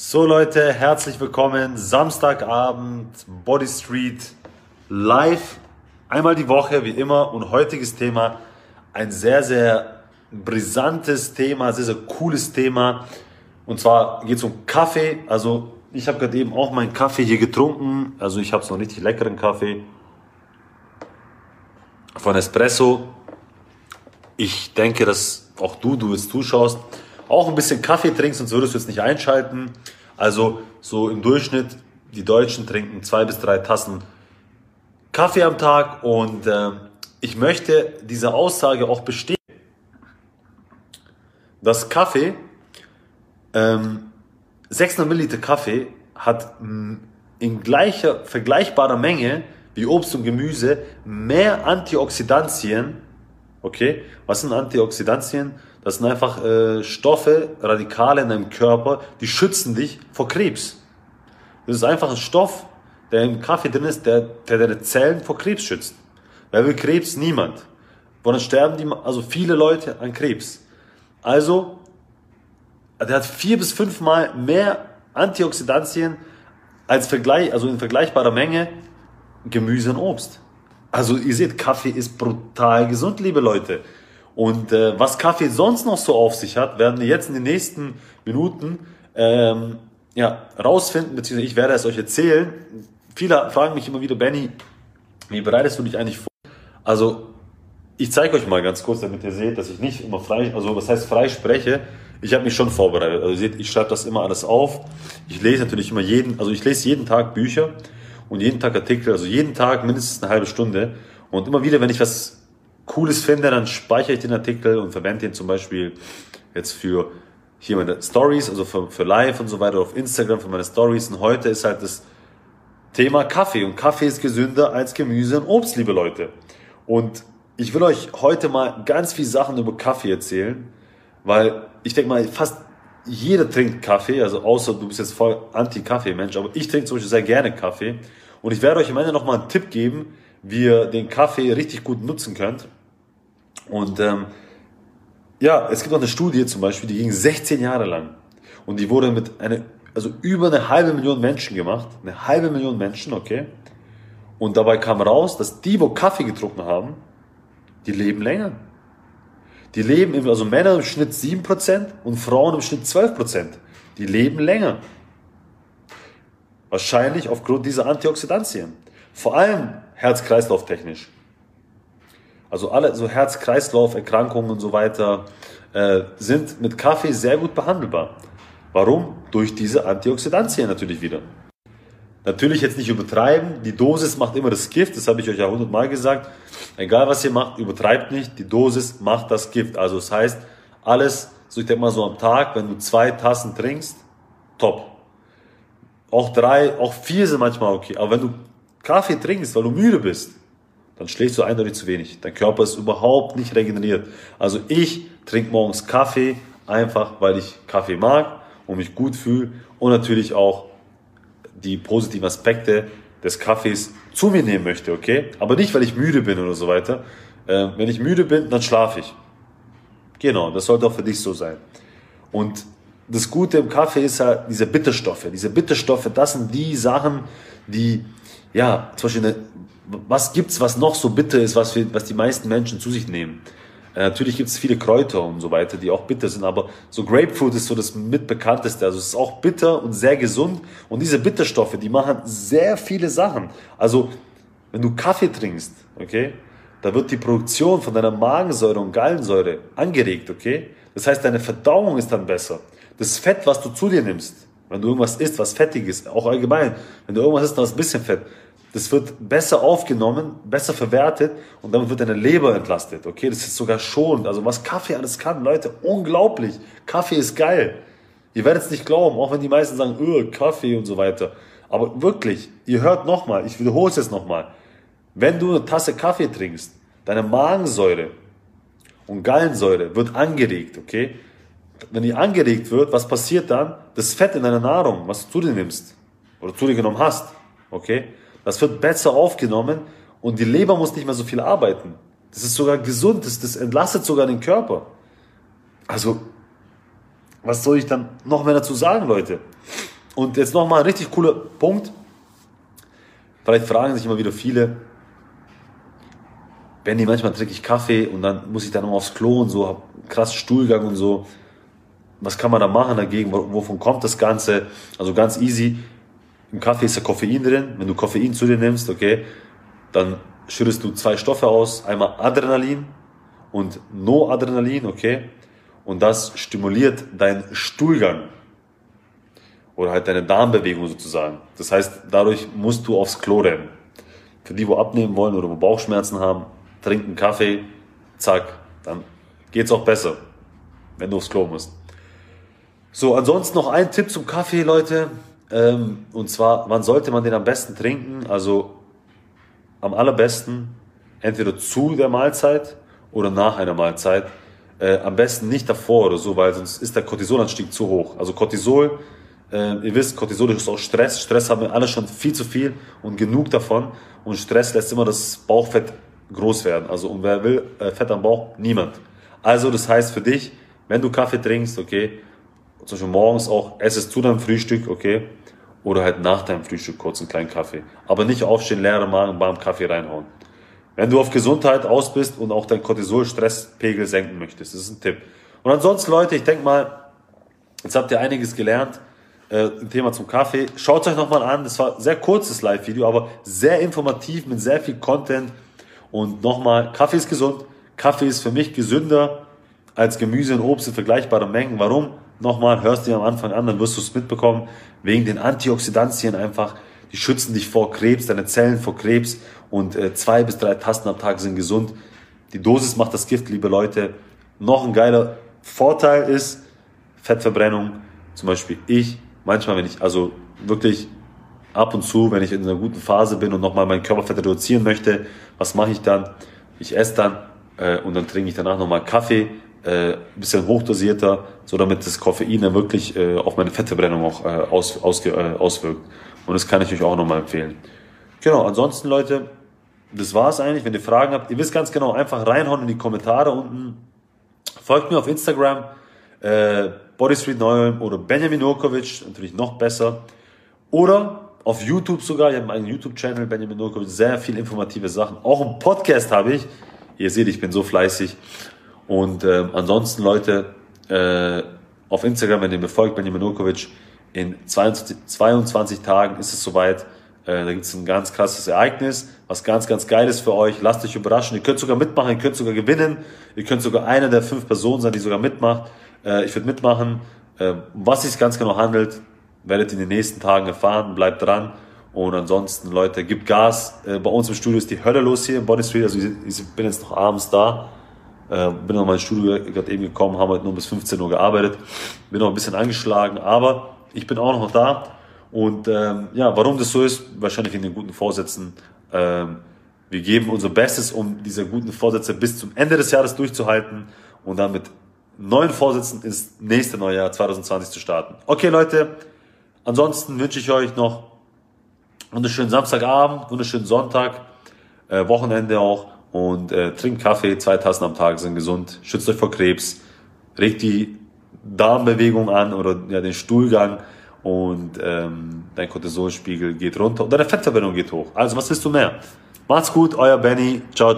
So Leute, herzlich willkommen. Samstagabend, Body Street, live, einmal die Woche, wie immer. Und heutiges Thema, ein sehr, sehr brisantes Thema, sehr, sehr cooles Thema. Und zwar geht es um Kaffee. Also ich habe gerade eben auch meinen Kaffee hier getrunken. Also ich habe es noch richtig leckeren Kaffee von Espresso. Ich denke, dass auch du, du es zuschaust, auch ein bisschen Kaffee trinkst, sonst würdest du jetzt nicht einschalten. Also so im Durchschnitt, die Deutschen trinken zwei bis drei Tassen Kaffee am Tag und äh, ich möchte diese Aussage auch bestätigen, dass Kaffee, ähm, 600 Milliliter Kaffee hat in gleicher, vergleichbarer Menge wie Obst und Gemüse mehr Antioxidantien. Okay, was sind Antioxidantien? Das sind einfach äh, Stoffe, Radikale in deinem Körper, die schützen dich vor Krebs. Das ist einfach ein Stoff, der im Kaffee drin ist, der, der deine Zellen vor Krebs schützt. Wer will Krebs? Niemand. Woran sterben die, also viele Leute an Krebs. Also, der hat vier bis fünfmal mehr Antioxidantien als Vergleich, also in vergleichbarer Menge Gemüse und Obst. Also ihr seht, Kaffee ist brutal gesund, liebe Leute. Und äh, was Kaffee sonst noch so auf sich hat, werden wir jetzt in den nächsten Minuten ähm, ja, rausfinden, beziehungsweise ich werde es euch erzählen. Viele fragen mich immer wieder, Benny, wie bereitest du dich eigentlich vor? Also ich zeige euch mal ganz kurz, damit ihr seht, dass ich nicht immer frei, also was heißt frei spreche. Ich habe mich schon vorbereitet. Also ihr seht, ich schreibe das immer alles auf. Ich lese natürlich immer jeden, also ich lese jeden Tag Bücher und jeden Tag Artikel, also jeden Tag mindestens eine halbe Stunde. Und immer wieder, wenn ich was Cooles finde, dann speichere ich den Artikel und verwende den zum Beispiel jetzt für hier meine Stories, also für, für Live und so weiter, auf Instagram für meine Stories. Und heute ist halt das Thema Kaffee. Und Kaffee ist gesünder als Gemüse und Obst, liebe Leute. Und ich will euch heute mal ganz viele Sachen über Kaffee erzählen, weil ich denke mal, fast jeder trinkt Kaffee, also außer du bist jetzt voll Anti-Kaffee-Mensch, aber ich trinke zum Beispiel sehr gerne Kaffee. Und ich werde euch am Ende nochmal einen Tipp geben, wie ihr den Kaffee richtig gut nutzen könnt. Und ähm, ja, es gibt auch eine Studie zum Beispiel, die ging 16 Jahre lang. Und die wurde mit einer, also über eine halbe Million Menschen gemacht. Eine halbe Million Menschen, okay. Und dabei kam raus, dass die, wo Kaffee getrunken haben, die leben länger. Die leben, im, also Männer im Schnitt 7% und Frauen im Schnitt 12%. Die leben länger. Wahrscheinlich aufgrund dieser Antioxidantien. Vor allem herz-kreislauf-technisch. Also alle so Herz-Kreislauf-Erkrankungen und so weiter äh, sind mit Kaffee sehr gut behandelbar. Warum? Durch diese Antioxidantien natürlich wieder. Natürlich jetzt nicht übertreiben. Die Dosis macht immer das Gift. Das habe ich euch ja hundertmal gesagt. Egal was ihr macht, übertreibt nicht. Die Dosis macht das Gift. Also das heißt, alles, so ich denke mal so am Tag, wenn du zwei Tassen trinkst, top. Auch drei, auch vier sind manchmal okay. Aber wenn du Kaffee trinkst, weil du müde bist, dann schläfst du eindeutig zu wenig. Dein Körper ist überhaupt nicht regeneriert. Also ich trinke morgens Kaffee, einfach weil ich Kaffee mag und mich gut fühle und natürlich auch die positiven Aspekte des Kaffees zu mir nehmen möchte, okay? Aber nicht, weil ich müde bin oder so weiter. Äh, wenn ich müde bin, dann schlafe ich. Genau, das sollte auch für dich so sein. Und das Gute im Kaffee ist halt diese Bitterstoffe. Diese Bitterstoffe, das sind die Sachen, die, ja, zum Beispiel, eine, was gibt's, was noch so bitter ist, was, wir, was die meisten Menschen zu sich nehmen? Äh, natürlich gibt es viele Kräuter und so weiter, die auch bitter sind, aber so Grapefruit ist so das mitbekannteste. Also es ist auch bitter und sehr gesund. Und diese Bitterstoffe, die machen sehr viele Sachen. Also wenn du Kaffee trinkst, okay, da wird die Produktion von deiner Magensäure und Gallensäure angeregt, okay? Das heißt, deine Verdauung ist dann besser. Das Fett, was du zu dir nimmst, wenn du irgendwas isst, was fettig ist, auch allgemein, wenn du irgendwas isst, was ein bisschen Fett, das wird besser aufgenommen, besser verwertet und damit wird deine Leber entlastet. Okay, das ist sogar schonend. Also was Kaffee alles kann, Leute, unglaublich. Kaffee ist geil. Ihr werdet es nicht glauben, auch wenn die meisten sagen, öh, Kaffee und so weiter. Aber wirklich, ihr hört nochmal, ich wiederhole es jetzt nochmal. Wenn du eine Tasse Kaffee trinkst, deine Magensäure und Gallensäure wird angeregt, okay? wenn die angeregt wird, was passiert dann? Das Fett in deiner Nahrung, was du zu dir nimmst oder zu dir genommen hast, okay, das wird besser aufgenommen und die Leber muss nicht mehr so viel arbeiten. Das ist sogar gesund, das, das entlastet sogar den Körper. Also, was soll ich dann noch mehr dazu sagen, Leute? Und jetzt nochmal ein richtig cooler Punkt. Vielleicht fragen sich immer wieder viele, die manchmal trinke ich Kaffee und dann muss ich dann aufs Klo und so, hab krass Stuhlgang und so. Was kann man da machen dagegen? Wovon kommt das Ganze? Also ganz easy. Im Kaffee ist ja Koffein drin. Wenn du Koffein zu dir nimmst, okay, dann schüttest du zwei Stoffe aus. Einmal Adrenalin und Noadrenalin, okay. Und das stimuliert deinen Stuhlgang oder halt deine Darmbewegung sozusagen. Das heißt, dadurch musst du aufs Klo rennen. Für die, wo abnehmen wollen oder wo Bauchschmerzen haben, trinken Kaffee, zack, dann geht's auch besser, wenn du aufs Klo musst. So, ansonsten noch ein Tipp zum Kaffee, Leute. Ähm, und zwar, wann sollte man den am besten trinken? Also am allerbesten entweder zu der Mahlzeit oder nach einer Mahlzeit. Äh, am besten nicht davor oder so, weil sonst ist der Cortisolanstieg zu hoch. Also Cortisol äh, ihr wisst, Cortisol ist auch Stress. Stress haben wir alle schon viel zu viel und genug davon. Und Stress lässt immer das Bauchfett groß werden. Also, und wer will äh, Fett am Bauch? Niemand. Also, das heißt für dich, wenn du Kaffee trinkst, okay, zum Beispiel morgens auch, es zu deinem Frühstück, okay, oder halt nach deinem Frühstück kurz einen kleinen Kaffee. Aber nicht aufstehen, leere Magen, beim Kaffee reinhauen. Wenn du auf Gesundheit aus bist und auch dein Cortisol-Stresspegel senken möchtest, das ist ein Tipp. Und ansonsten, Leute, ich denke mal, jetzt habt ihr einiges gelernt äh, Thema zum Kaffee. Schaut euch nochmal an, das war ein sehr kurzes Live-Video, aber sehr informativ mit sehr viel Content. Und nochmal, Kaffee ist gesund. Kaffee ist für mich gesünder als Gemüse und Obst in vergleichbaren Mengen. Warum? Nochmal, hörst du dir am Anfang an, dann wirst du es mitbekommen. Wegen den Antioxidantien einfach. Die schützen dich vor Krebs, deine Zellen vor Krebs. Und äh, zwei bis drei Tasten am Tag sind gesund. Die Dosis macht das Gift, liebe Leute. Noch ein geiler Vorteil ist Fettverbrennung. Zum Beispiel ich manchmal, wenn ich, also wirklich ab und zu, wenn ich in einer guten Phase bin und nochmal mein Körperfett reduzieren möchte, was mache ich dann? Ich esse dann äh, und dann trinke ich danach nochmal Kaffee, äh, bisschen hochdosierter, so damit das Koffein dann wirklich äh, auf meine Fettverbrennung auch äh, aus, aus, äh, auswirkt. Und das kann ich euch auch nochmal empfehlen. Genau, ansonsten Leute, das war's eigentlich. Wenn ihr Fragen habt, ihr wisst ganz genau, einfach reinhauen in die Kommentare unten. Folgt mir auf Instagram, äh, Body Street Neuem oder Benjamin Nurkovic, natürlich noch besser. Oder auf YouTube sogar, ich habe einen YouTube-Channel, Benjamin Nurkovic, sehr viel informative Sachen. Auch einen Podcast habe ich. Ihr seht, ich bin so fleißig. Und ähm, ansonsten, Leute, äh, auf Instagram, wenn ihr mir folgt, Benjamin Nurkovic, in 22, 22 Tagen ist es soweit. Äh, da gibt es ein ganz krasses Ereignis, was ganz, ganz geil ist für euch. Lasst euch überraschen. Ihr könnt sogar mitmachen, ihr könnt sogar gewinnen. Ihr könnt sogar eine der fünf Personen sein, die sogar mitmacht. Äh, ich würde mitmachen. Äh, was sich ganz genau handelt, werdet ihr in den nächsten Tagen erfahren. Bleibt dran. Und ansonsten, Leute, gibt Gas. Äh, bei uns im Studio ist die Hölle los hier im Body Street. Also ich, bin jetzt noch abends da. Äh, bin noch mal ins Studio gerade eben gekommen, haben heute nur bis 15 Uhr gearbeitet. Bin noch ein bisschen angeschlagen, aber ich bin auch noch da. Und ähm, ja, warum das so ist, wahrscheinlich in den guten Vorsätzen. Ähm, wir geben unser Bestes, um diese guten Vorsätze bis zum Ende des Jahres durchzuhalten und dann mit neuen Vorsätzen ins nächste Neujahr 2020 zu starten. Okay, Leute, ansonsten wünsche ich euch noch wunderschönen Samstagabend, wunderschönen Sonntag, äh, Wochenende auch und äh, trinkt Kaffee, zwei Tassen am Tag sind gesund, schützt euch vor Krebs, regt die Darmbewegung an oder ja, den Stuhlgang und ähm, dein Cortisolspiegel geht runter und deine Fettverbrennung geht hoch. Also was willst du mehr? Macht's gut, euer Benny. Ciao, ciao.